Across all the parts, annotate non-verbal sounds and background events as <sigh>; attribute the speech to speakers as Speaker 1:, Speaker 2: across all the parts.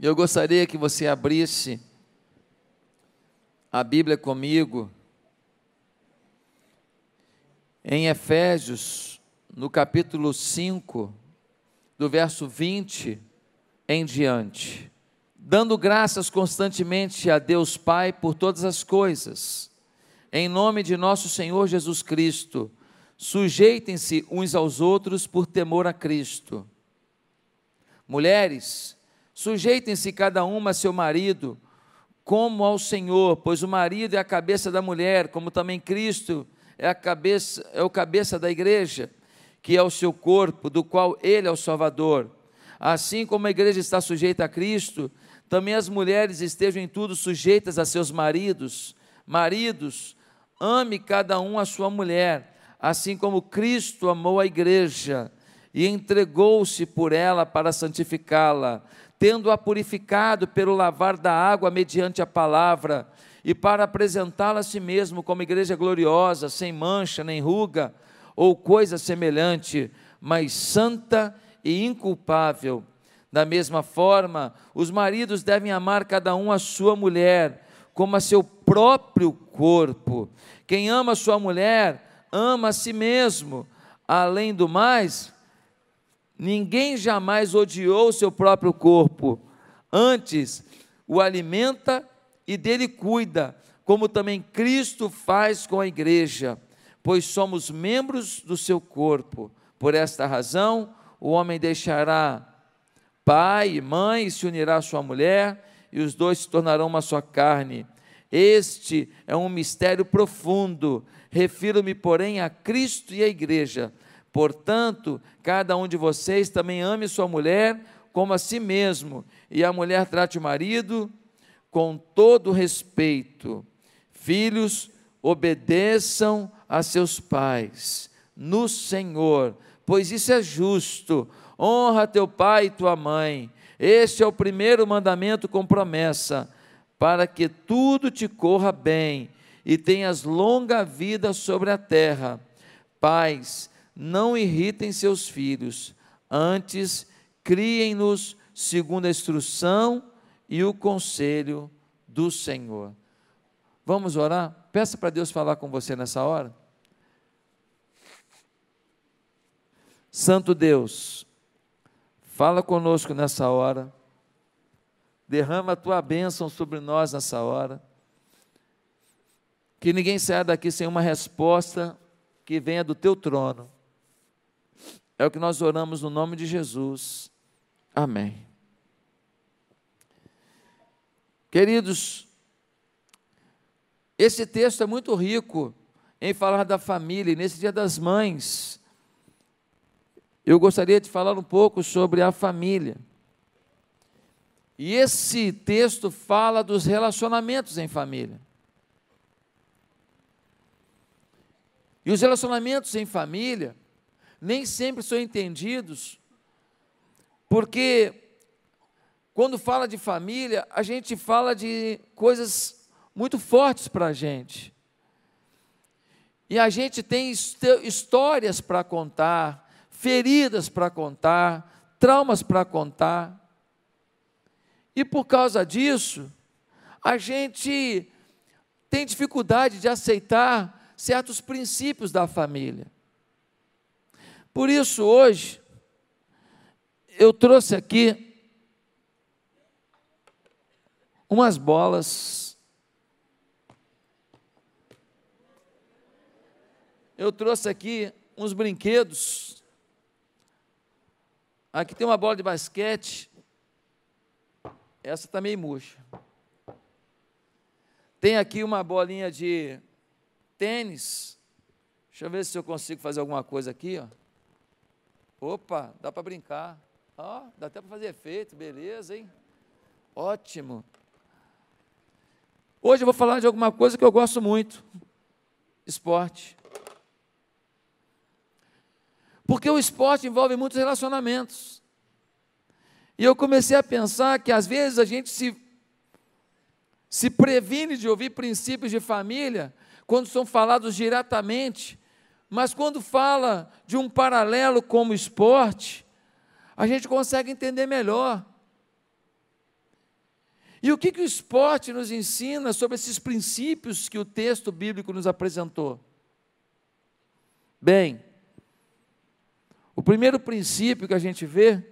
Speaker 1: Eu gostaria que você abrisse a Bíblia comigo em Efésios, no capítulo 5, do verso 20 em diante. Dando graças constantemente a Deus Pai por todas as coisas, em nome de nosso Senhor Jesus Cristo, sujeitem-se uns aos outros por temor a Cristo. Mulheres, Sujeitem-se cada uma a seu marido, como ao Senhor, pois o marido é a cabeça da mulher, como também Cristo é a cabeça, é o cabeça da igreja, que é o seu corpo, do qual ele é o Salvador. Assim como a igreja está sujeita a Cristo, também as mulheres estejam em tudo sujeitas a seus maridos. Maridos, ame cada um a sua mulher, assim como Cristo amou a igreja e entregou-se por ela para santificá-la tendo-a purificado pelo lavar da água mediante a palavra, e para apresentá-la a si mesmo como igreja gloriosa, sem mancha nem ruga, ou coisa semelhante, mas santa e inculpável. Da mesma forma, os maridos devem amar cada um a sua mulher, como a seu próprio corpo. Quem ama sua mulher, ama a si mesmo. Além do mais, Ninguém jamais odiou o seu próprio corpo, antes o alimenta e dele cuida, como também Cristo faz com a igreja, pois somos membros do seu corpo. Por esta razão, o homem deixará pai e mãe e se unirá à sua mulher, e os dois se tornarão uma só carne. Este é um mistério profundo. Refiro-me, porém, a Cristo e à igreja. Portanto, cada um de vocês também ame sua mulher como a si mesmo, e a mulher trate o marido com todo respeito. Filhos, obedeçam a seus pais no Senhor, pois isso é justo. Honra teu pai e tua mãe. Este é o primeiro mandamento com promessa, para que tudo te corra bem e tenhas longa vida sobre a terra. Pais, não irritem seus filhos, antes criem-nos segundo a instrução e o conselho do Senhor. Vamos orar? Peça para Deus falar com você nessa hora. Santo Deus, fala conosco nessa hora, derrama a tua bênção sobre nós nessa hora, que ninguém saia daqui sem uma resposta que venha do teu trono é o que nós oramos no nome de Jesus. Amém. Queridos, esse texto é muito rico em falar da família, e nesse Dia das Mães, eu gostaria de falar um pouco sobre a família. E esse texto fala dos relacionamentos em família. E os relacionamentos em família nem sempre são entendidos, porque quando fala de família, a gente fala de coisas muito fortes para a gente. E a gente tem histórias para contar, feridas para contar, traumas para contar. E por causa disso, a gente tem dificuldade de aceitar certos princípios da família. Por isso, hoje, eu trouxe aqui umas bolas. Eu trouxe aqui uns brinquedos. Aqui tem uma bola de basquete. Essa está meio murcha. Tem aqui uma bolinha de tênis. Deixa eu ver se eu consigo fazer alguma coisa aqui, ó. Opa, dá para brincar. Ó, dá até para fazer efeito, beleza, hein? Ótimo. Hoje eu vou falar de alguma coisa que eu gosto muito: esporte. Porque o esporte envolve muitos relacionamentos. E eu comecei a pensar que às vezes a gente se, se previne de ouvir princípios de família quando são falados diretamente mas quando fala de um paralelo como esporte, a gente consegue entender melhor. E o que, que o esporte nos ensina sobre esses princípios que o texto bíblico nos apresentou? Bem, o primeiro princípio que a gente vê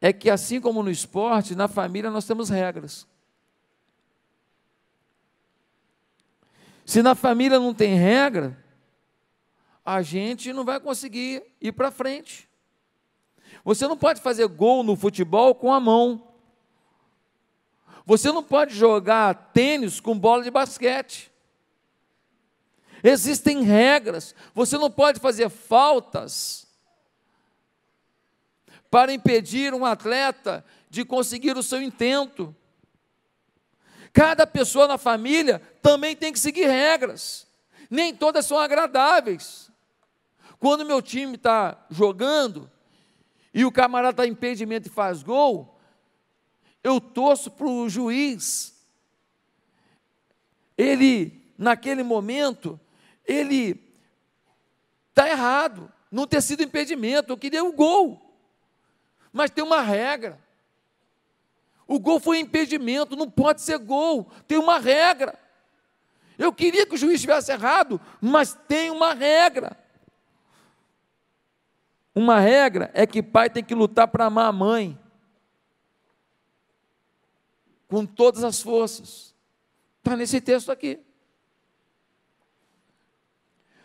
Speaker 1: é que, assim como no esporte, na família nós temos regras. Se na família não tem regra, a gente não vai conseguir ir para frente. Você não pode fazer gol no futebol com a mão. Você não pode jogar tênis com bola de basquete. Existem regras. Você não pode fazer faltas para impedir um atleta de conseguir o seu intento. Cada pessoa na família também tem que seguir regras. Nem todas são agradáveis. Quando meu time está jogando e o camarada está em impedimento e faz gol, eu torço para o juiz. Ele, naquele momento, ele está errado, não ter sido impedimento, eu queria o gol. Mas tem uma regra. O gol foi impedimento, não pode ser gol, tem uma regra. Eu queria que o juiz estivesse errado, mas tem uma regra. Uma regra é que pai tem que lutar para amar a mãe com todas as forças. Está nesse texto aqui.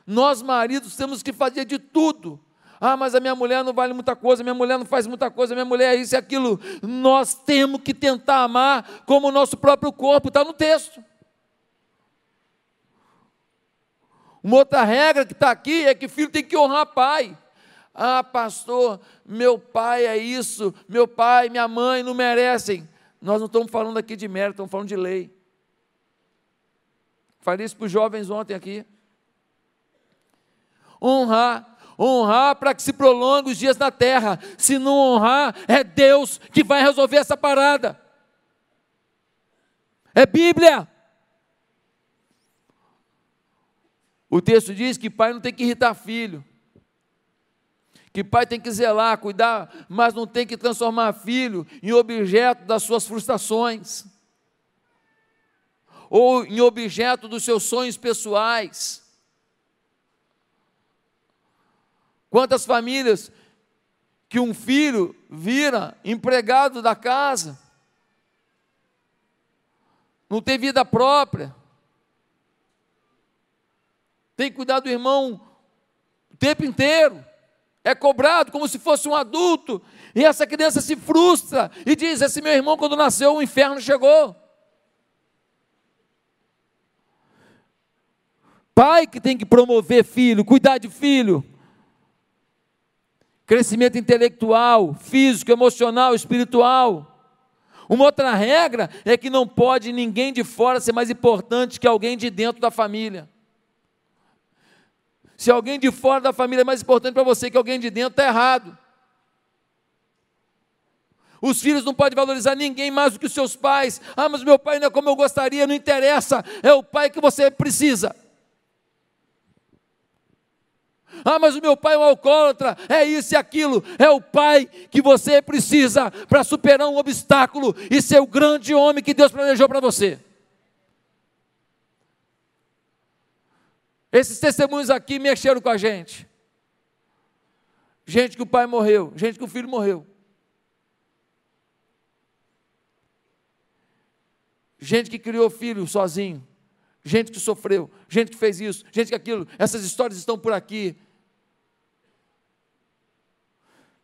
Speaker 1: Nós, maridos, temos que fazer de tudo ah, mas a minha mulher não vale muita coisa, minha mulher não faz muita coisa, minha mulher é isso e aquilo. Nós temos que tentar amar como o nosso próprio corpo, está no texto. Uma outra regra que está aqui é que filho tem que honrar pai. Ah, pastor, meu pai é isso, meu pai, minha mãe não merecem. Nós não estamos falando aqui de mérito, estamos falando de lei. Falei isso para os jovens ontem aqui. Honrar honrar para que se prolongue os dias na terra. Se não honrar, é Deus que vai resolver essa parada. É Bíblia. O texto diz que pai não tem que irritar filho. Que pai tem que zelar, cuidar, mas não tem que transformar filho em objeto das suas frustrações. Ou em objeto dos seus sonhos pessoais. Quantas famílias que um filho vira empregado da casa, não tem vida própria, tem que cuidar do irmão o tempo inteiro, é cobrado como se fosse um adulto, e essa criança se frustra e diz: Esse meu irmão, quando nasceu, o inferno chegou. Pai que tem que promover filho, cuidar de filho, crescimento intelectual, físico, emocional, espiritual. Uma outra regra é que não pode ninguém de fora ser mais importante que alguém de dentro da família. Se alguém de fora da família é mais importante para você que alguém de dentro, está errado. Os filhos não podem valorizar ninguém mais do que os seus pais. Ah, mas meu pai não é como eu gostaria, não interessa. É o pai que você precisa. Ah, mas o meu pai é um alcoólatra, é isso e aquilo. É o pai que você precisa para superar um obstáculo e ser o grande homem que Deus planejou para você. Esses testemunhos aqui mexeram com a gente. Gente que o pai morreu, gente que o filho morreu. Gente que criou filho sozinho, gente que sofreu, gente que fez isso, gente que aquilo. Essas histórias estão por aqui.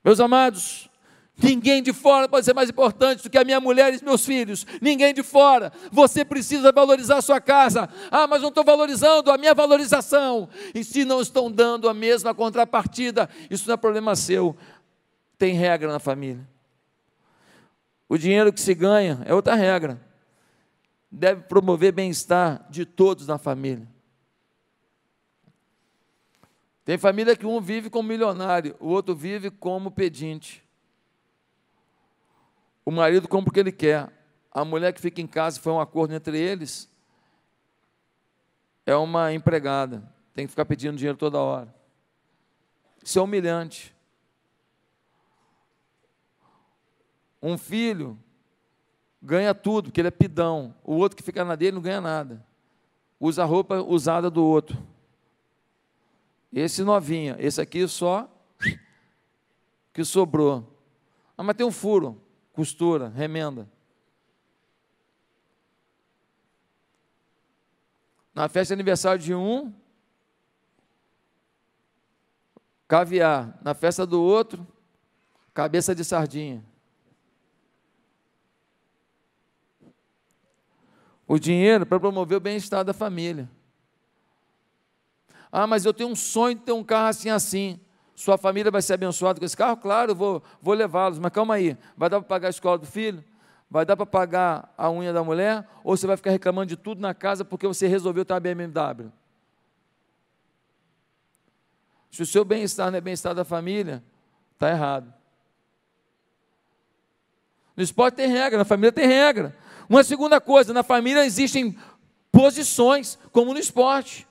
Speaker 1: Meus amados, ninguém de fora pode ser mais importante do que a minha mulher e meus filhos. Ninguém de fora. Você precisa valorizar a sua casa. Ah, mas não estou valorizando a minha valorização. E se não estão dando a mesma contrapartida, isso não é problema seu. Tem regra na família. O dinheiro que se ganha é outra regra. Deve promover bem-estar de todos na família. Tem família que um vive como milionário, o outro vive como pedinte. O marido compra o que ele quer. A mulher que fica em casa, foi um acordo entre eles, é uma empregada. Tem que ficar pedindo dinheiro toda hora. Isso é humilhante. Um filho ganha tudo, porque ele é pidão. O outro que fica na dele não ganha nada. Usa a roupa usada do outro. Esse novinha, esse aqui só que sobrou. Ah, mas tem um furo, costura, remenda. Na festa de aniversário de um, caviar. Na festa do outro, cabeça de sardinha. O dinheiro para promover o bem-estar da família. Ah, mas eu tenho um sonho de ter um carro assim, assim. Sua família vai ser abençoada com esse carro? Claro, vou, vou levá-los, mas calma aí. Vai dar para pagar a escola do filho? Vai dar para pagar a unha da mulher? Ou você vai ficar reclamando de tudo na casa porque você resolveu ter a BMW? Se o seu bem-estar não é bem-estar da família, está errado. No esporte tem regra, na família tem regra. Uma segunda coisa, na família existem posições, como no esporte.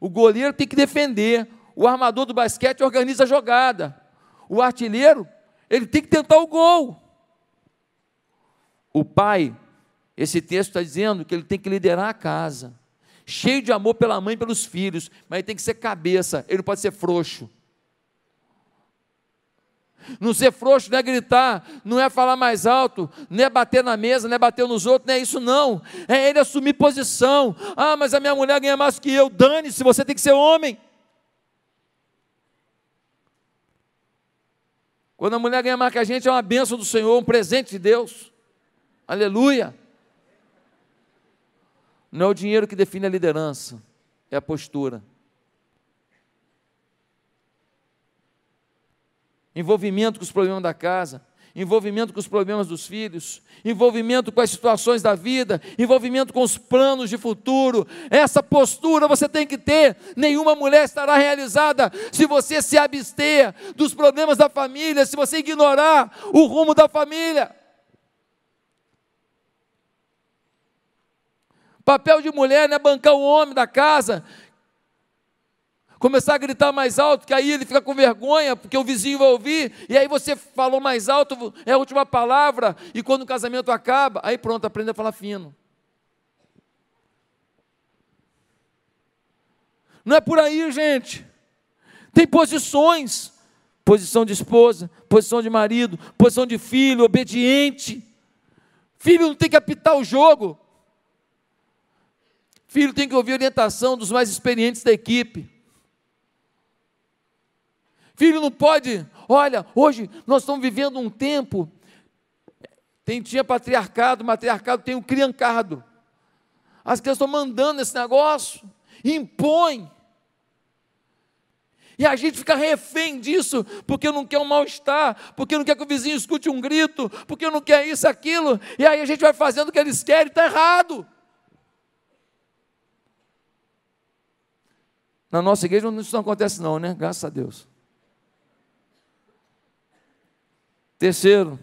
Speaker 1: O goleiro tem que defender, o armador do basquete organiza a jogada, o artilheiro, ele tem que tentar o gol. O pai, esse texto está dizendo que ele tem que liderar a casa cheio de amor pela mãe e pelos filhos, mas ele tem que ser cabeça, ele não pode ser frouxo. Não ser frouxo não é gritar, não é falar mais alto, não é bater na mesa, não é bater nos outros, não é isso não. É ele assumir posição. Ah, mas a minha mulher ganha mais que eu. Dane-se, você tem que ser homem. Quando a mulher ganha mais que a gente, é uma bênção do Senhor, um presente de Deus. Aleluia. Não é o dinheiro que define a liderança, é a postura. Envolvimento com os problemas da casa, envolvimento com os problemas dos filhos, envolvimento com as situações da vida, envolvimento com os planos de futuro. Essa postura você tem que ter. Nenhuma mulher estará realizada se você se abster dos problemas da família, se você ignorar o rumo da família. Papel de mulher não é bancar o homem da casa, começar a gritar mais alto, que aí ele fica com vergonha, porque o vizinho vai ouvir, e aí você falou mais alto, é a última palavra, e quando o casamento acaba, aí pronto, aprende a falar fino. Não é por aí, gente. Tem posições: posição de esposa, posição de marido, posição de filho, obediente. Filho não tem que apitar o jogo. Filho tem que ouvir orientação dos mais experientes da equipe. Filho não pode, olha, hoje nós estamos vivendo um tempo, tem, tinha patriarcado, matriarcado, tem o criancado. As crianças estão mandando esse negócio, impõe. E a gente fica refém disso, porque não quer um mal-estar, porque não quer que o vizinho escute um grito, porque não quer isso, aquilo, e aí a gente vai fazendo o que eles querem, está errado. Na nossa igreja isso não acontece não, né? Graças a Deus. Terceiro.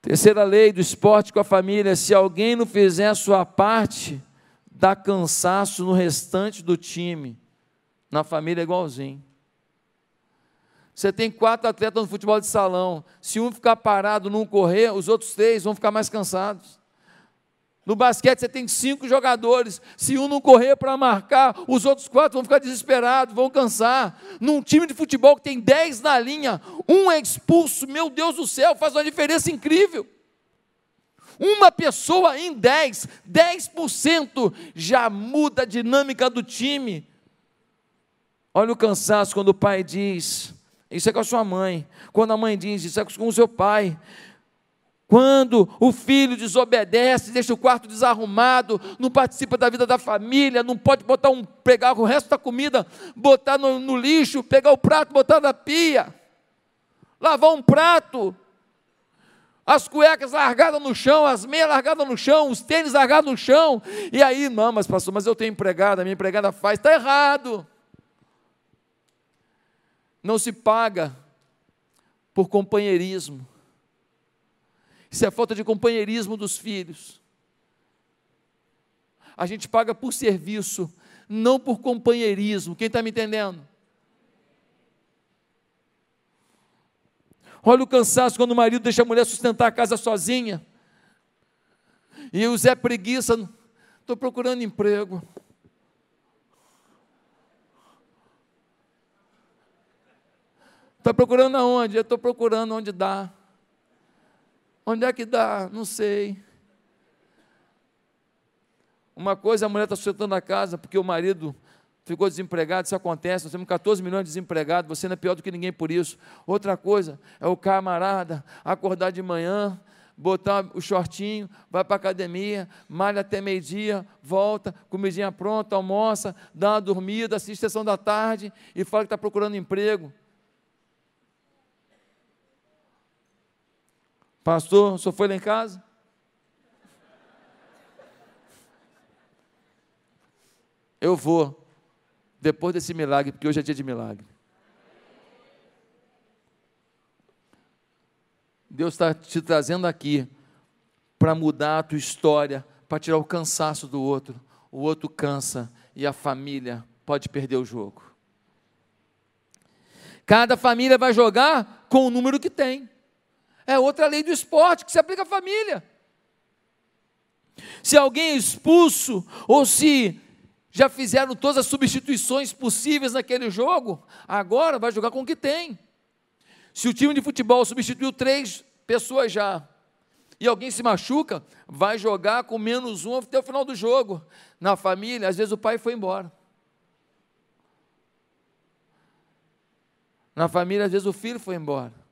Speaker 1: Terceira lei do esporte com a família: se alguém não fizer a sua parte, dá cansaço no restante do time. Na família é igualzinho. Você tem quatro atletas no futebol de salão. Se um ficar parado, não correr, os outros três vão ficar mais cansados. No basquete você tem cinco jogadores. Se um não correr para marcar, os outros quatro vão ficar desesperados, vão cansar. Num time de futebol que tem dez na linha, um é expulso, meu Deus do céu, faz uma diferença incrível. Uma pessoa em dez, dez por cento já muda a dinâmica do time. Olha o cansaço quando o pai diz, isso é com a sua mãe. Quando a mãe diz, isso é com o seu pai. Quando o filho desobedece, deixa o quarto desarrumado, não participa da vida da família, não pode botar um, pegar o resto da comida, botar no, no lixo, pegar o prato, botar na pia, lavar um prato, as cuecas largadas no chão, as meias largadas no chão, os tênis largados no chão, e aí, não, mas pastor, mas eu tenho empregada, minha empregada faz, está errado. Não se paga por companheirismo. Isso é falta de companheirismo dos filhos. A gente paga por serviço, não por companheirismo. Quem está me entendendo? Olha o cansaço quando o marido deixa a mulher sustentar a casa sozinha. E o Zé preguiça, estou procurando emprego. Está procurando aonde? Eu estou procurando onde dá. Onde é que dá? Não sei. Uma coisa, a mulher está sustentando a casa porque o marido ficou desempregado, isso acontece, nós temos 14 milhões de desempregados, você não é pior do que ninguém por isso. Outra coisa é o camarada acordar de manhã, botar o shortinho, vai para a academia, malha até meio-dia, volta, comidinha pronta, almoça, dá uma dormida, assiste a sessão da tarde e fala que está procurando emprego. Pastor, senhor foi lá em casa? Eu vou, depois desse milagre, porque hoje é dia de milagre. Deus está te trazendo aqui para mudar a tua história, para tirar o cansaço do outro. O outro cansa e a família pode perder o jogo. Cada família vai jogar com o número que tem. É outra lei do esporte que se aplica à família. Se alguém é expulso ou se já fizeram todas as substituições possíveis naquele jogo, agora vai jogar com o que tem. Se o time de futebol substituiu três pessoas já, e alguém se machuca, vai jogar com menos um até o final do jogo. Na família, às vezes o pai foi embora. Na família, às vezes o filho foi embora.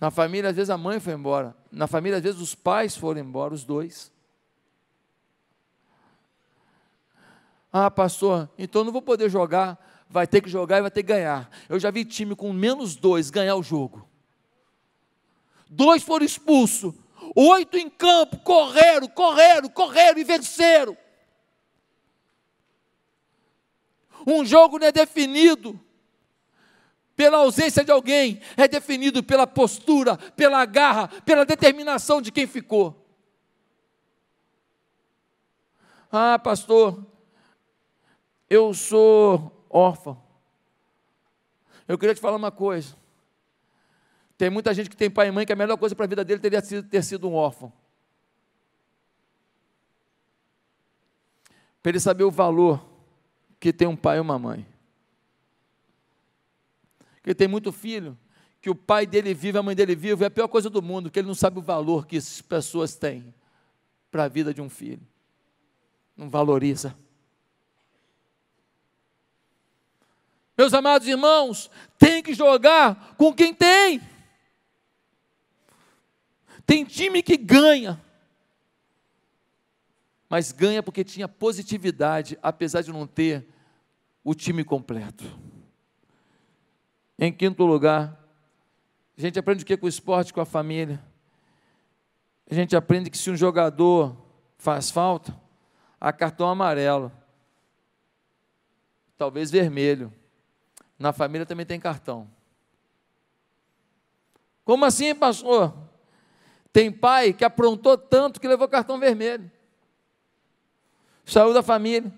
Speaker 1: Na família, às vezes a mãe foi embora. Na família, às vezes os pais foram embora, os dois. Ah, pastor, então não vou poder jogar. Vai ter que jogar e vai ter que ganhar. Eu já vi time com menos dois ganhar o jogo. Dois foram expulsos. Oito em campo, correram, correram, correram e venceram. Um jogo não é definido pela ausência de alguém, é definido pela postura, pela garra, pela determinação de quem ficou. Ah, pastor, eu sou órfão. Eu queria te falar uma coisa. Tem muita gente que tem pai e mãe que a melhor coisa para a vida dele teria sido ter sido um órfão. Para ele saber o valor que tem um pai e uma mãe. Porque tem muito filho que o pai dele vive, a mãe dele vive, é a pior coisa do mundo, porque ele não sabe o valor que essas pessoas têm para a vida de um filho. Não valoriza. Meus amados irmãos, tem que jogar com quem tem. Tem time que ganha, mas ganha porque tinha positividade, apesar de não ter o time completo. Em quinto lugar, a gente aprende o que com o esporte, com a família. A gente aprende que se um jogador faz falta, há cartão amarelo, talvez vermelho. Na família também tem cartão. Como assim, pastor? Tem pai que aprontou tanto que levou cartão vermelho. Saiu da família.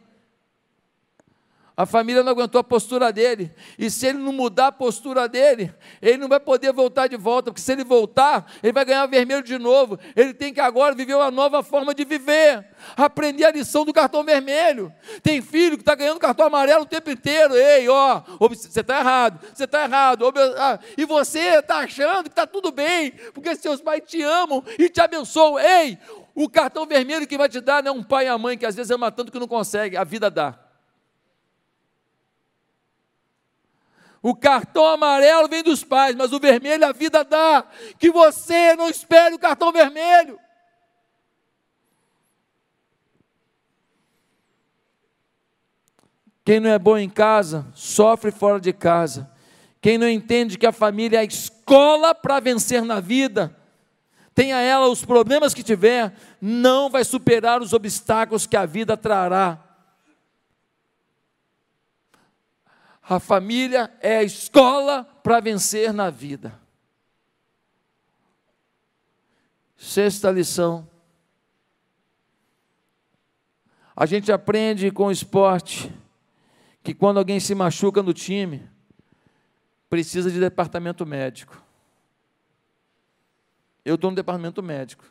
Speaker 1: A família não aguentou a postura dele. E se ele não mudar a postura dele, ele não vai poder voltar de volta, porque se ele voltar, ele vai ganhar vermelho de novo. Ele tem que agora viver uma nova forma de viver. Aprender a lição do cartão vermelho. Tem filho que está ganhando cartão amarelo o tempo inteiro. Ei, ó, você está errado, você está errado. Ah, e você está achando que está tudo bem, porque seus pais te amam e te abençoam. Ei, o cartão vermelho que vai te dar não é um pai e a mãe que às vezes ama tanto que não consegue, a vida dá. O cartão amarelo vem dos pais, mas o vermelho a vida dá. Que você não espere o cartão vermelho. Quem não é bom em casa, sofre fora de casa. Quem não entende que a família é a escola para vencer na vida, tenha ela os problemas que tiver, não vai superar os obstáculos que a vida trará. A família é a escola para vencer na vida. Sexta lição. A gente aprende com o esporte que quando alguém se machuca no time, precisa de departamento médico. Eu estou no departamento médico,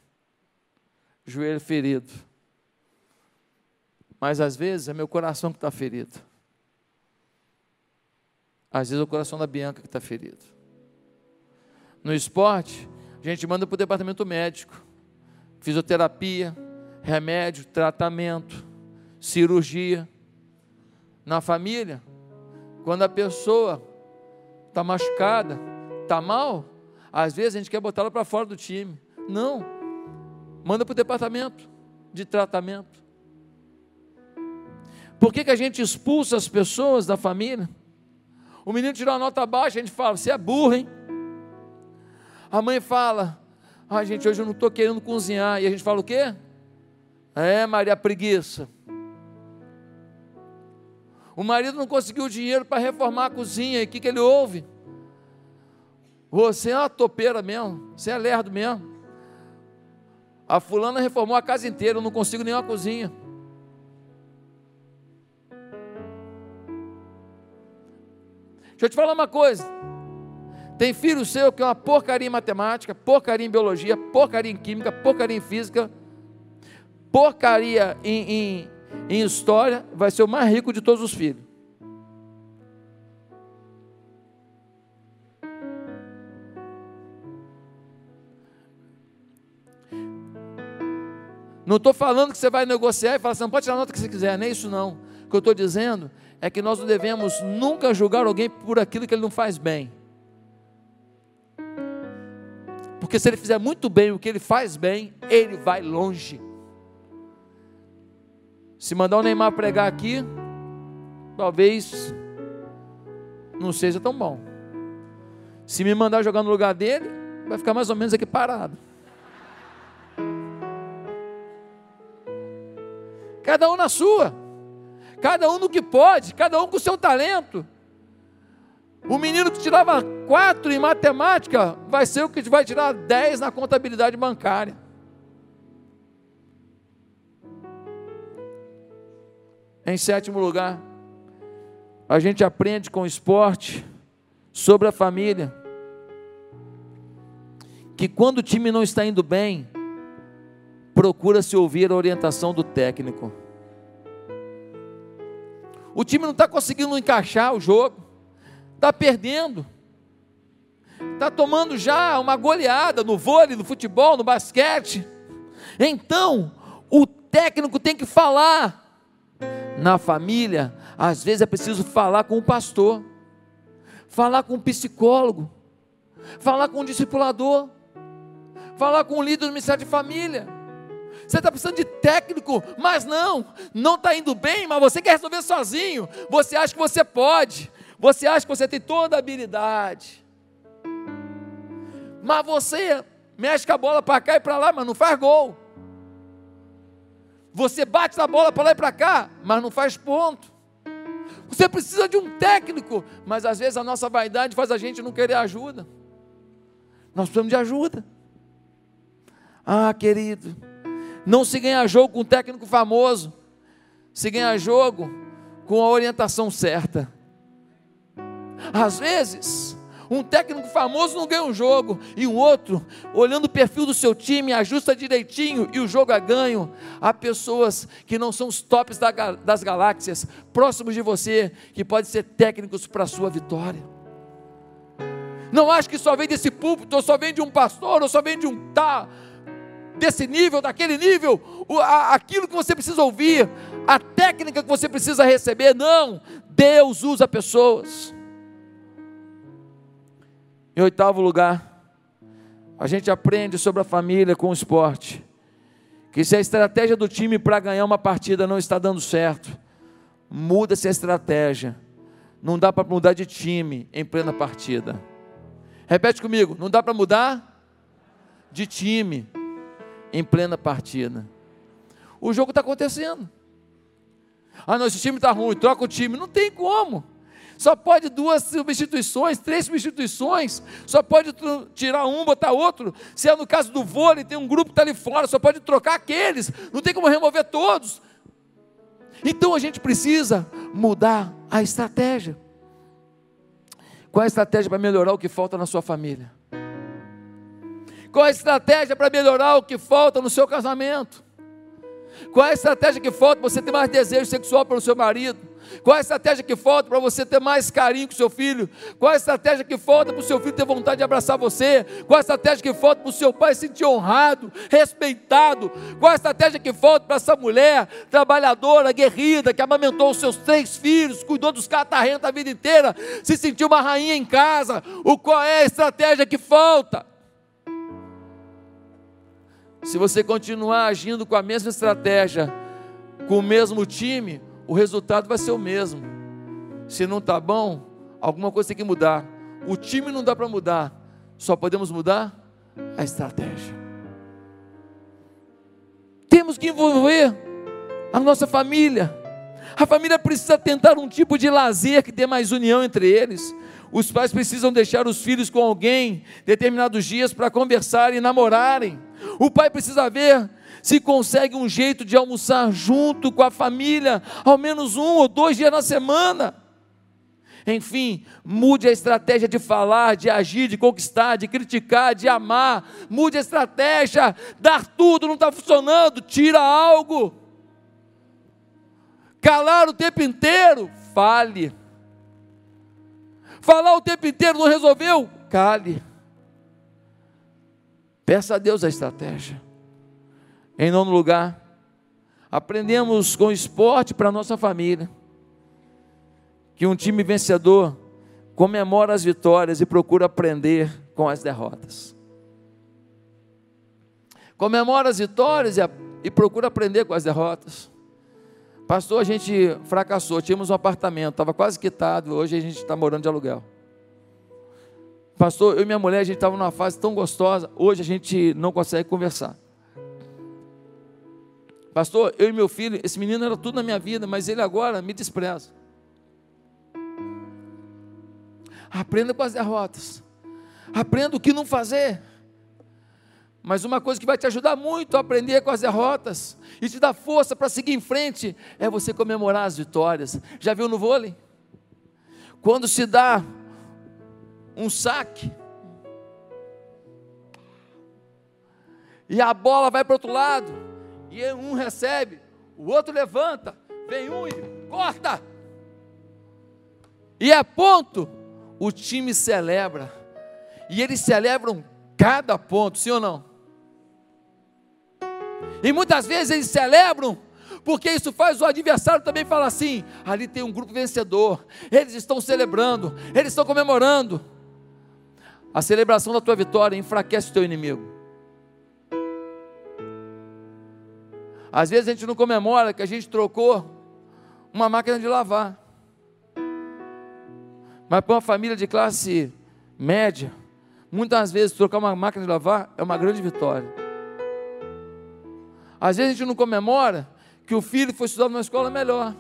Speaker 1: joelho ferido. Mas às vezes é meu coração que está ferido. Às vezes é o coração da Bianca que está ferido. No esporte, a gente manda para o departamento médico. Fisioterapia, remédio, tratamento, cirurgia. Na família, quando a pessoa está machucada, está mal, às vezes a gente quer botar ela para fora do time. Não. Manda para o departamento de tratamento. Por que, que a gente expulsa as pessoas da família? O menino tirou uma nota baixa, a gente fala, você é burro, hein? A mãe fala, ah, gente, hoje eu não estou querendo cozinhar. E a gente fala o quê? É, Maria, preguiça. O marido não conseguiu dinheiro para reformar a cozinha. E o que, que ele ouve? Você é uma topeira mesmo. Você é lerdo mesmo. A fulana reformou a casa inteira. Eu não consigo nenhuma cozinha. Deixa eu te falar uma coisa. Tem filho seu que é uma porcaria em matemática, porcaria em biologia, porcaria em química, porcaria em física, porcaria em, em, em história, vai ser o mais rico de todos os filhos. Não estou falando que você vai negociar e falar assim, não pode tirar a nota que você quiser, nem isso não. O que eu estou dizendo é que nós não devemos nunca julgar alguém por aquilo que ele não faz bem. Porque se ele fizer muito bem o que ele faz bem, ele vai longe. Se mandar o Neymar pregar aqui, talvez não seja tão bom. Se me mandar jogar no lugar dele, vai ficar mais ou menos aqui parado. Cada um na sua, cada um no que pode, cada um com o seu talento. O menino que tirava quatro em matemática vai ser o que vai tirar dez na contabilidade bancária. Em sétimo lugar, a gente aprende com o esporte sobre a família. Que quando o time não está indo bem, procura-se ouvir a orientação do técnico. O time não está conseguindo encaixar o jogo está perdendo, está tomando já uma goleada no vôlei, no futebol, no basquete. Então, o técnico tem que falar. Na família, às vezes é preciso falar com o pastor, falar com o psicólogo, falar com o discipulador, falar com o líder do ministério de família. Você está precisando de técnico, mas não, não está indo bem, mas você quer resolver sozinho. Você acha que você pode, você acha que você tem toda a habilidade. Mas você mexe com a bola para cá e para lá, mas não faz gol. Você bate na bola para lá e para cá, mas não faz ponto. Você precisa de um técnico, mas às vezes a nossa vaidade faz a gente não querer ajuda. Nós precisamos de ajuda. Ah, querido, não se ganha jogo com um técnico famoso, se ganha jogo com a orientação certa. Às vezes, um técnico famoso não ganha um jogo, e um outro, olhando o perfil do seu time, ajusta direitinho e o jogo é ganho. Há pessoas que não são os tops das galáxias, próximos de você, que podem ser técnicos para a sua vitória. Não acho que só vem desse púlpito, ou só vem de um pastor, ou só vem de um tá, desse nível, daquele nível, aquilo que você precisa ouvir, a técnica que você precisa receber. Não, Deus usa pessoas. Em oitavo lugar, a gente aprende sobre a família com o esporte. Que se a estratégia do time para ganhar uma partida não está dando certo, muda-se a estratégia. Não dá para mudar de time em plena partida. Repete comigo: não dá para mudar de time em plena partida. O jogo está acontecendo. Ah, não, esse time está ruim, troca o time. Não tem como só pode duas substituições, três substituições, só pode tirar um, botar outro. Se é no caso do vôlei, tem um grupo que está ali fora, só pode trocar aqueles, não tem como remover todos. Então a gente precisa mudar a estratégia. Qual é a estratégia para melhorar o que falta na sua família? Qual a estratégia para melhorar o que falta no seu casamento? Qual a estratégia que falta para você ter mais desejo sexual pelo seu marido? Qual a estratégia que falta para você ter mais carinho com seu filho? Qual a estratégia que falta para o seu filho ter vontade de abraçar você? Qual a estratégia que falta para o seu pai se sentir honrado, respeitado? Qual a estratégia que falta para essa mulher trabalhadora, guerrida, que amamentou os seus três filhos, cuidou dos catarrentos a vida inteira, se sentiu uma rainha em casa? O qual é a estratégia que falta? Se você continuar agindo com a mesma estratégia, com o mesmo time, o resultado vai ser o mesmo. Se não está bom, alguma coisa tem que mudar. O time não dá para mudar, só podemos mudar a estratégia. Temos que envolver a nossa família. A família precisa tentar um tipo de lazer que dê mais união entre eles. Os pais precisam deixar os filhos com alguém determinados dias para conversarem e namorarem. O pai precisa ver se consegue um jeito de almoçar junto com a família, ao menos um ou dois dias na semana. Enfim, mude a estratégia de falar, de agir, de conquistar, de criticar, de amar. Mude a estratégia. Dar tudo não está funcionando, tira algo. Calar o tempo inteiro, fale. Falar o tempo inteiro não resolveu, cale. Peça a Deus a estratégia. Em nono lugar, aprendemos com esporte para a nossa família que um time vencedor comemora as vitórias e procura aprender com as derrotas. Comemora as vitórias e, a, e procura aprender com as derrotas. Pastor, a gente fracassou, tínhamos um apartamento, estava quase quitado, hoje a gente está morando de aluguel. Pastor, eu e minha mulher, a gente estava numa fase tão gostosa, hoje a gente não consegue conversar. Pastor, eu e meu filho, esse menino era tudo na minha vida, mas ele agora me despreza. Aprenda com as derrotas. Aprenda o que não fazer. Mas uma coisa que vai te ajudar muito a aprender com as derrotas e te dar força para seguir em frente é você comemorar as vitórias. Já viu no vôlei? Quando se dá um saque e a bola vai para o outro lado, e um recebe, o outro levanta, vem um e corta. E é ponto, o time celebra. E eles celebram cada ponto, sim ou não? E muitas vezes eles celebram, porque isso faz o adversário também falar assim: ali tem um grupo vencedor, eles estão celebrando, eles estão comemorando. A celebração da tua vitória enfraquece o teu inimigo. Às vezes a gente não comemora que a gente trocou uma máquina de lavar. Mas para uma família de classe média, muitas vezes trocar uma máquina de lavar é uma grande vitória. Às vezes a gente não comemora que o filho foi estudar numa escola melhor.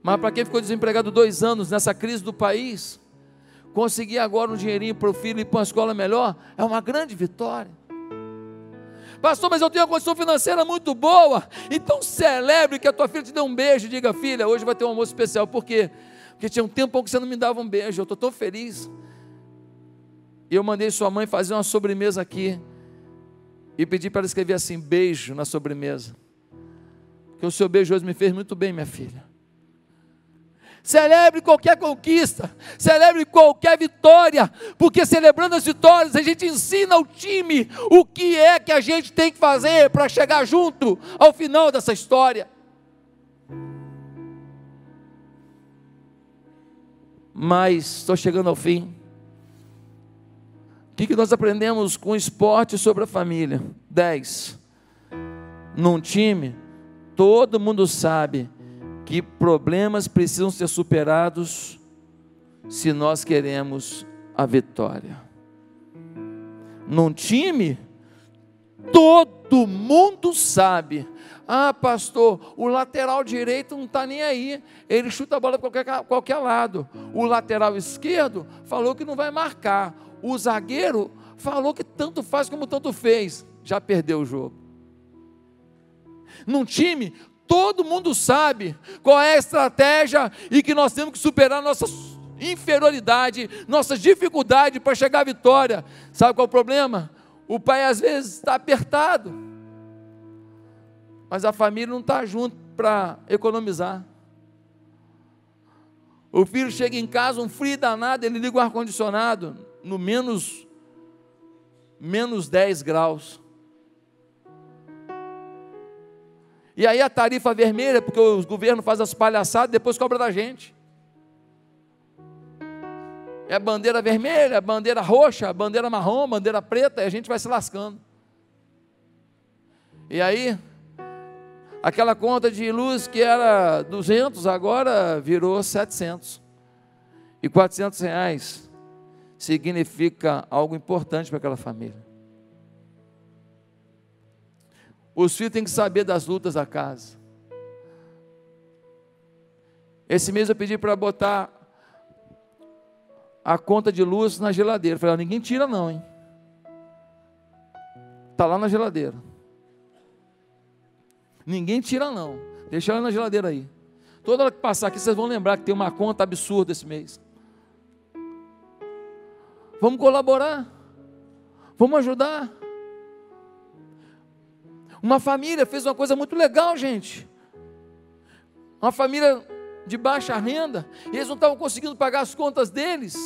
Speaker 1: Mas para quem ficou desempregado dois anos nessa crise do país, conseguir agora um dinheirinho para o filho ir para uma escola melhor é uma grande vitória. Pastor, mas eu tenho uma condição financeira muito boa. Então celebre que a tua filha te deu um beijo. Diga, filha, hoje vai ter um almoço especial. Por quê? Porque tinha um tempo que você não me dava um beijo. Eu estou tão feliz. E eu mandei sua mãe fazer uma sobremesa aqui. E pedi para ela escrever assim: beijo na sobremesa. Porque o seu beijo hoje me fez muito bem, minha filha. Celebre qualquer conquista, celebre qualquer vitória, porque celebrando as vitórias a gente ensina ao time o que é que a gente tem que fazer para chegar junto ao final dessa história. Mas estou chegando ao fim. O que, que nós aprendemos com o esporte sobre a família? 10. Num time, todo mundo sabe que problemas precisam ser superados se nós queremos a vitória. Num time, todo mundo sabe. Ah, pastor, o lateral direito não está nem aí. Ele chuta a bola para qualquer, qualquer lado. O lateral esquerdo falou que não vai marcar. O zagueiro falou que tanto faz como tanto fez. Já perdeu o jogo. Num time, todo mundo sabe qual é a estratégia e que nós temos que superar nossas inferioridade, nossa dificuldade para chegar à vitória. Sabe qual é o problema? O pai às vezes está apertado, mas a família não está junto para economizar. O filho chega em casa, um frio danado, ele liga o ar-condicionado no menos, menos 10 graus. E aí a tarifa vermelha, porque o governo faz as palhaçadas, depois cobra da gente. É bandeira vermelha, bandeira roxa, bandeira marrom, bandeira preta, e a gente vai se lascando. E aí, aquela conta de luz que era 200, agora virou 700. E 400 reais significa algo importante para aquela família. Os filhos têm que saber das lutas da casa. Esse mês eu pedi para botar a conta de luz na geladeira. Falei, ninguém tira não, hein? Está lá na geladeira. Ninguém tira não. Deixa ela na geladeira aí. Toda hora que passar aqui, vocês vão lembrar que tem uma conta absurda esse mês. Vamos colaborar. Vamos ajudar. Uma família fez uma coisa muito legal, gente. Uma família de baixa renda, e eles não estavam conseguindo pagar as contas deles.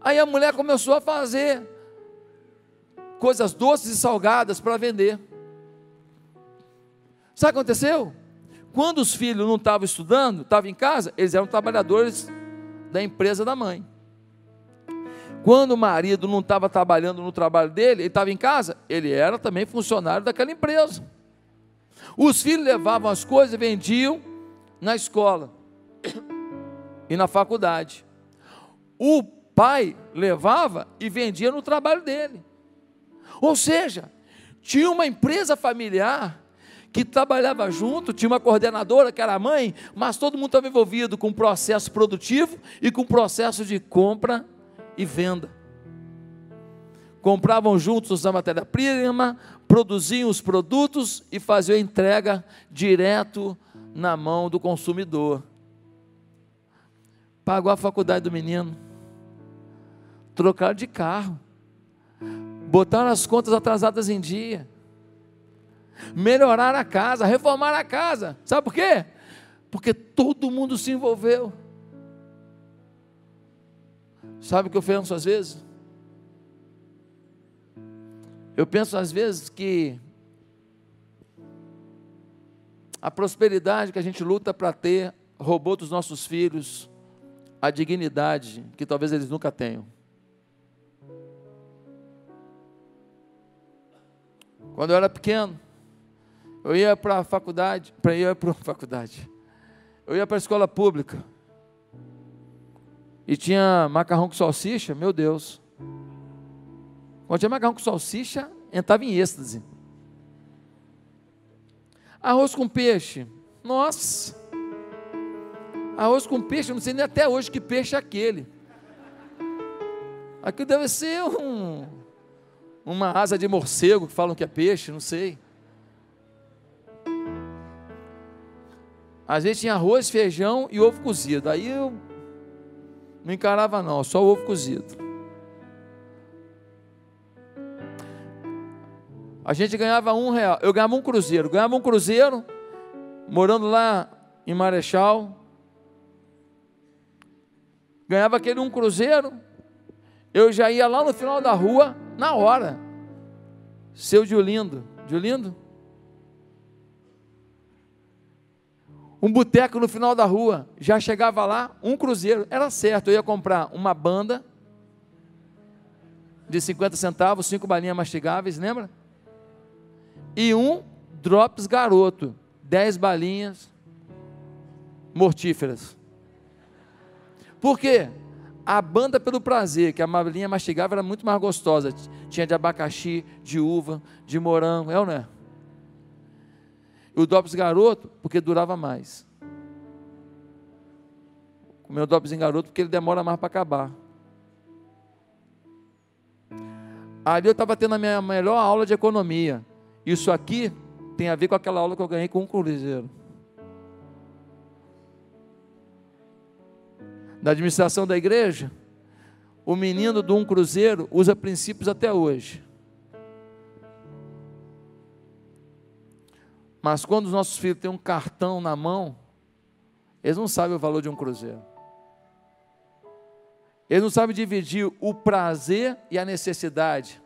Speaker 1: Aí a mulher começou a fazer coisas doces e salgadas para vender. Sabe o que aconteceu? Quando os filhos não estavam estudando, estavam em casa, eles eram trabalhadores da empresa da mãe. Quando o marido não estava trabalhando no trabalho dele, ele estava em casa, ele era também funcionário daquela empresa. Os filhos levavam as coisas e vendiam na escola e na faculdade. O pai levava e vendia no trabalho dele. Ou seja, tinha uma empresa familiar que trabalhava junto, tinha uma coordenadora que era a mãe, mas todo mundo estava envolvido com o processo produtivo e com o processo de compra e venda. Compravam juntos a matéria-prima, produziam os produtos e faziam a entrega direto na mão do consumidor. Pagou a faculdade do menino, trocaram de carro, botaram as contas atrasadas em dia, melhoraram a casa, reformaram a casa. Sabe por quê? Porque todo mundo se envolveu. Sabe o que eu penso às vezes? Eu penso às vezes que a prosperidade que a gente luta para ter roubou dos nossos filhos a dignidade que talvez eles nunca tenham. Quando eu era pequeno, eu ia para a faculdade, para ir para a <laughs> faculdade. Eu ia para a escola pública e tinha macarrão com salsicha, meu Deus. Quando tinha macarrão com salsicha, entrava em êxtase. Arroz com peixe, nossa. Arroz com peixe, não sei nem até hoje que peixe é aquele. Aquilo deve ser um, uma asa de morcego que falam que é peixe, não sei. Às vezes tinha arroz, feijão e ovo cozido. Aí eu não encarava não, só o ovo cozido. A gente ganhava um real, eu ganhava um cruzeiro, ganhava um cruzeiro, morando lá em Marechal, ganhava aquele um cruzeiro, eu já ia lá no final da rua, na hora, seu Diolindo, Diolindo, um boteco no final da rua, já chegava lá, um cruzeiro, era certo, eu ia comprar uma banda de 50 centavos, cinco balinhas mastigáveis, lembra? E um drops garoto, 10 balinhas mortíferas. Por quê? A banda pelo prazer, que a balinha mastigável era muito mais gostosa, tinha de abacaxi, de uva, de morango, é ou não é? O Drops Garoto, porque durava mais. O meu Drops em Garoto, porque ele demora mais para acabar. Ali eu estava tendo a minha melhor aula de economia. Isso aqui tem a ver com aquela aula que eu ganhei com um cruzeiro. da administração da igreja, o menino de um cruzeiro usa princípios até hoje. Mas quando os nossos filhos têm um cartão na mão, eles não sabem o valor de um cruzeiro. Eles não sabem dividir o prazer e a necessidade,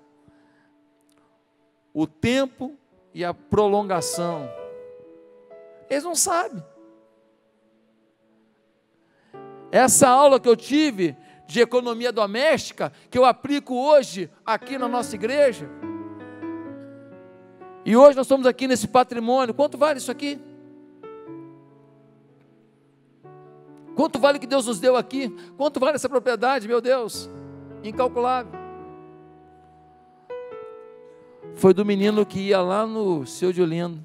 Speaker 1: o tempo e a prolongação. Eles não sabem. Essa aula que eu tive de economia doméstica, que eu aplico hoje aqui na nossa igreja, e hoje nós estamos aqui nesse patrimônio, quanto vale isso aqui? Quanto vale que Deus nos deu aqui? Quanto vale essa propriedade, meu Deus? Incalculável. Foi do menino que ia lá no seu de Lindo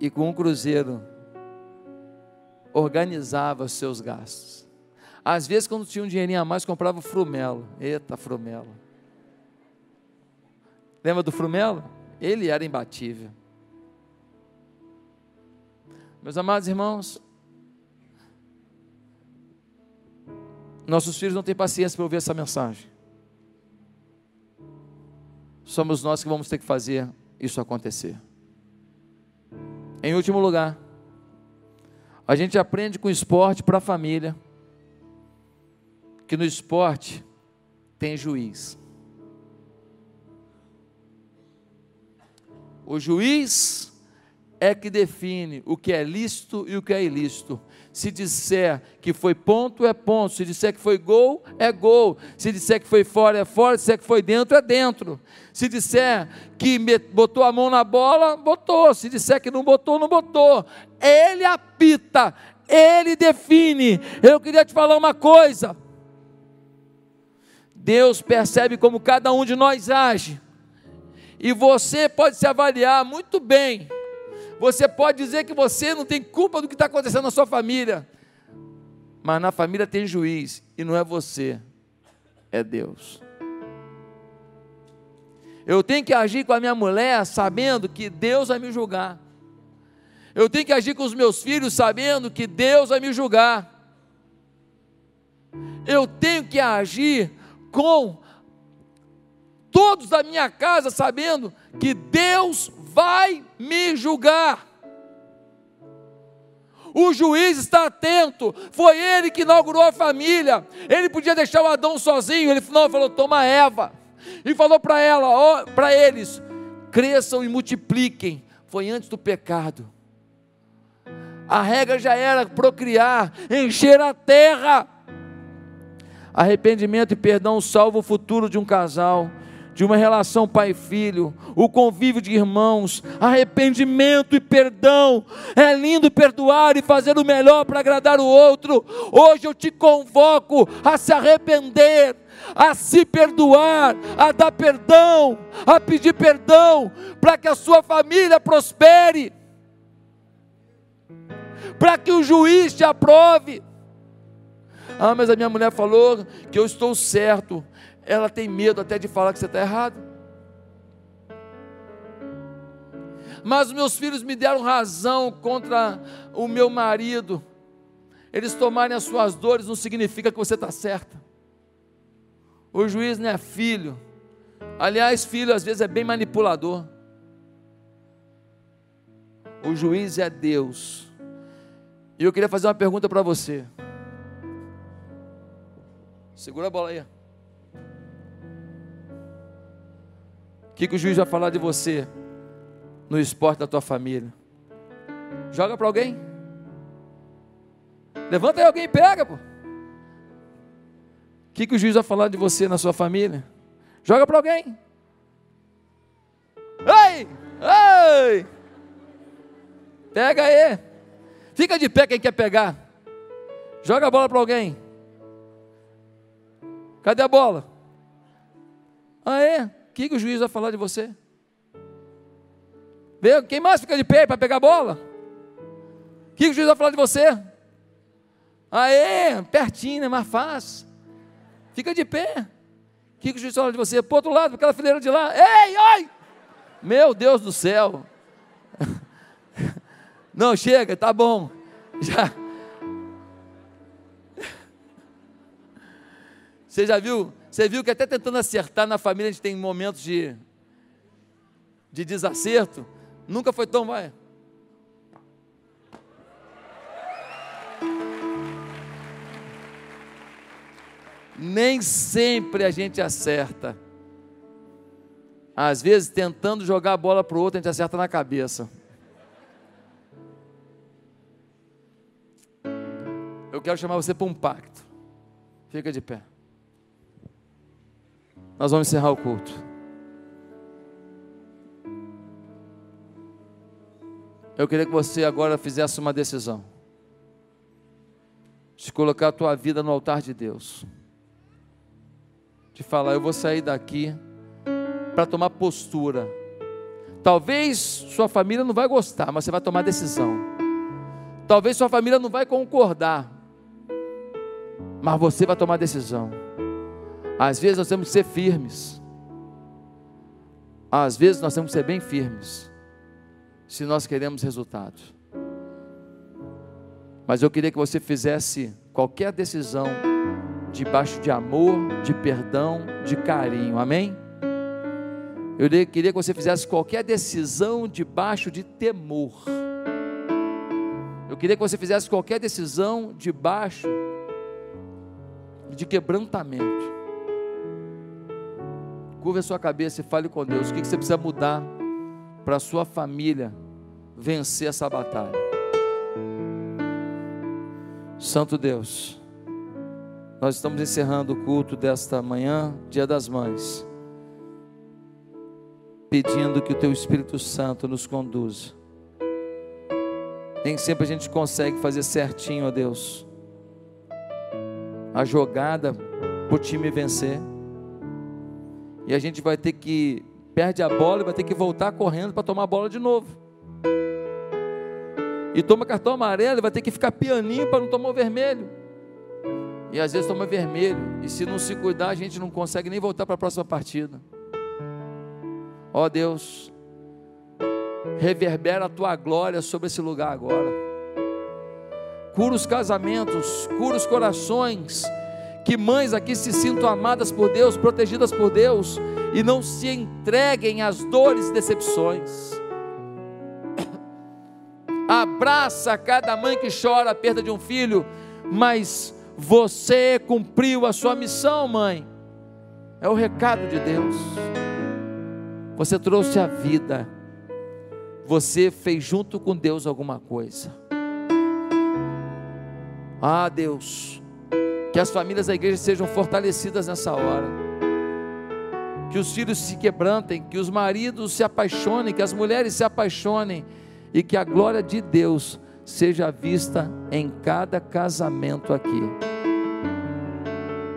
Speaker 1: e com um cruzeiro organizava os seus gastos. Às vezes, quando tinha um dinheirinho a mais, comprava o frumelo. Eita, frumelo. Lembra do frumelo? Ele era imbatível. Meus amados irmãos, nossos filhos não têm paciência para ouvir essa mensagem. Somos nós que vamos ter que fazer isso acontecer. Em último lugar, a gente aprende com o esporte para a família, que no esporte tem juiz. O juiz é que define o que é lícito e o que é ilícito. Se disser que foi ponto, é ponto. Se disser que foi gol, é gol. Se disser que foi fora, é fora. Se disser que foi dentro, é dentro. Se disser que botou a mão na bola, botou. Se disser que não botou, não botou. Ele apita, ele define. Eu queria te falar uma coisa. Deus percebe como cada um de nós age. E você pode se avaliar muito bem você pode dizer que você não tem culpa do que está acontecendo na sua família, mas na família tem juiz, e não é você, é Deus. Eu tenho que agir com a minha mulher sabendo que Deus vai me julgar. Eu tenho que agir com os meus filhos sabendo que Deus vai me julgar. Eu tenho que agir com todos da minha casa sabendo que Deus vai me julgar. O juiz está atento, foi ele que inaugurou a família. Ele podia deixar o Adão sozinho, ele não falou: toma Eva. E falou para ela, para eles: cresçam e multipliquem. Foi antes do pecado. A regra já era procriar, encher a terra. Arrependimento e perdão salva o futuro de um casal de uma relação pai-filho, o convívio de irmãos, arrependimento e perdão. É lindo perdoar e fazer o melhor para agradar o outro. Hoje eu te convoco a se arrepender, a se perdoar, a dar perdão, a pedir perdão, para que a sua família prospere, para que o juiz te aprove. Ah, mas a minha mulher falou que eu estou certo ela tem medo até de falar que você está errado. Mas meus filhos me deram razão contra o meu marido. Eles tomarem as suas dores não significa que você está certa. O juiz não é filho. Aliás, filho às vezes é bem manipulador. O juiz é Deus. E eu queria fazer uma pergunta para você. Segura a bola aí. Que, que o juiz vai falar de você no esporte da tua família? Joga para alguém. Levanta aí alguém e pega, pô. O que, que o juiz vai falar de você na sua família? Joga para alguém. Ei! Ei! Pega aí. Fica de pé quem quer pegar. Joga a bola para alguém. Cadê a bola? É? que, que o juiz vai falar de você? Vê, quem mais fica de pé para pegar a bola? O que, que o juiz vai falar de você? Aê, pertinho, é mais fácil. Fica de pé. O que, que o juiz fala de você? Para outro lado, para aquela fileira de lá. Ei, ai! Meu Deus do céu. <laughs> Não, chega, tá bom. <laughs> Já. Você já viu você viu que até tentando acertar na família a gente tem momentos de, de desacerto? Nunca foi tão, vai. Nem sempre a gente acerta. Às vezes, tentando jogar a bola para o outro, a gente acerta na cabeça. Eu quero chamar você para um pacto. Fica de pé. Nós vamos encerrar o culto. Eu queria que você agora fizesse uma decisão. De colocar a tua vida no altar de Deus de falar: eu vou sair daqui para tomar postura. Talvez sua família não vai gostar, mas você vai tomar decisão. Talvez sua família não vai concordar, mas você vai tomar decisão. Às vezes nós temos que ser firmes. Às vezes nós temos que ser bem firmes, se nós queremos resultados. Mas eu queria que você fizesse qualquer decisão debaixo de amor, de perdão, de carinho. Amém? Eu queria que você fizesse qualquer decisão debaixo de temor. Eu queria que você fizesse qualquer decisão debaixo de quebrantamento. Curva a sua cabeça e fale com Deus. O que você precisa mudar para a sua família vencer essa batalha? Santo Deus. Nós estamos encerrando o culto desta manhã, Dia das Mães, pedindo que o Teu Espírito Santo nos conduza. Nem sempre a gente consegue fazer certinho, ó Deus, a jogada para o time vencer. E a gente vai ter que perde a bola e vai ter que voltar correndo para tomar a bola de novo. E toma cartão amarelo e vai ter que ficar pianinho para não tomar o vermelho. E às vezes toma vermelho. E se não se cuidar, a gente não consegue nem voltar para a próxima partida. Ó oh, Deus, reverbera a tua glória sobre esse lugar agora. Cura os casamentos, cura os corações. Que mães aqui se sintam amadas por Deus, protegidas por Deus e não se entreguem às dores e decepções. <coughs> Abraça cada mãe que chora a perda de um filho, mas você cumpriu a sua missão, mãe. É o recado de Deus. Você trouxe a vida. Você fez junto com Deus alguma coisa. Ah, Deus, que as famílias da igreja sejam fortalecidas nessa hora. Que os filhos se quebrantem, que os maridos se apaixonem, que as mulheres se apaixonem e que a glória de Deus seja vista em cada casamento aqui,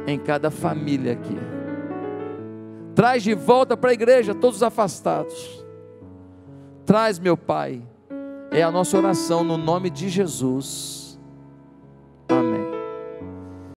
Speaker 1: em cada família aqui. Traz de volta para a igreja todos os afastados. Traz, meu Pai, é a nossa oração no nome de Jesus.